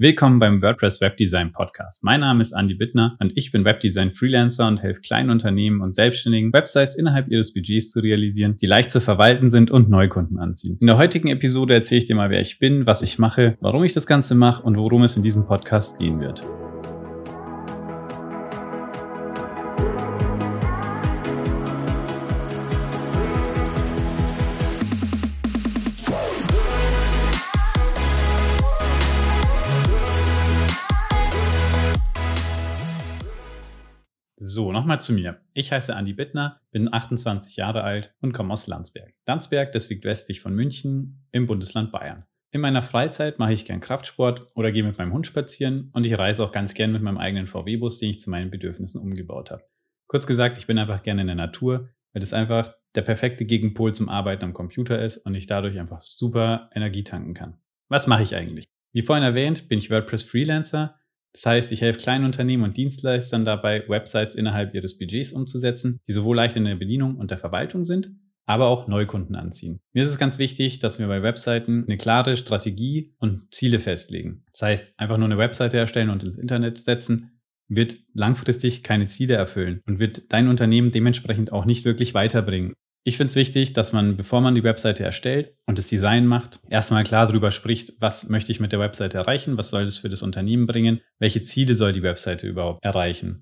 Willkommen beim WordPress Webdesign Podcast. Mein Name ist Andy Bittner und ich bin Webdesign Freelancer und helfe kleinen Unternehmen und Selbstständigen, Websites innerhalb ihres Budgets zu realisieren, die leicht zu verwalten sind und Neukunden anziehen. In der heutigen Episode erzähle ich dir mal, wer ich bin, was ich mache, warum ich das Ganze mache und worum es in diesem Podcast gehen wird. So, nochmal zu mir. Ich heiße Andi Bittner, bin 28 Jahre alt und komme aus Landsberg. Landsberg, das liegt westlich von München im Bundesland Bayern. In meiner Freizeit mache ich gern Kraftsport oder gehe mit meinem Hund spazieren und ich reise auch ganz gern mit meinem eigenen VW-Bus, den ich zu meinen Bedürfnissen umgebaut habe. Kurz gesagt, ich bin einfach gerne in der Natur, weil das einfach der perfekte Gegenpol zum Arbeiten am Computer ist und ich dadurch einfach super Energie tanken kann. Was mache ich eigentlich? Wie vorhin erwähnt, bin ich WordPress Freelancer das heißt, ich helfe kleinen Unternehmen und Dienstleistern dabei, Websites innerhalb ihres Budgets umzusetzen, die sowohl leicht in der Bedienung und der Verwaltung sind, aber auch Neukunden anziehen. Mir ist es ganz wichtig, dass wir bei Webseiten eine klare Strategie und Ziele festlegen. Das heißt, einfach nur eine Webseite erstellen und ins Internet setzen, wird langfristig keine Ziele erfüllen und wird dein Unternehmen dementsprechend auch nicht wirklich weiterbringen. Ich finde es wichtig, dass man, bevor man die Webseite erstellt das Design macht, erstmal klar darüber spricht, was möchte ich mit der Webseite erreichen, was soll das für das Unternehmen bringen, welche Ziele soll die Webseite überhaupt erreichen.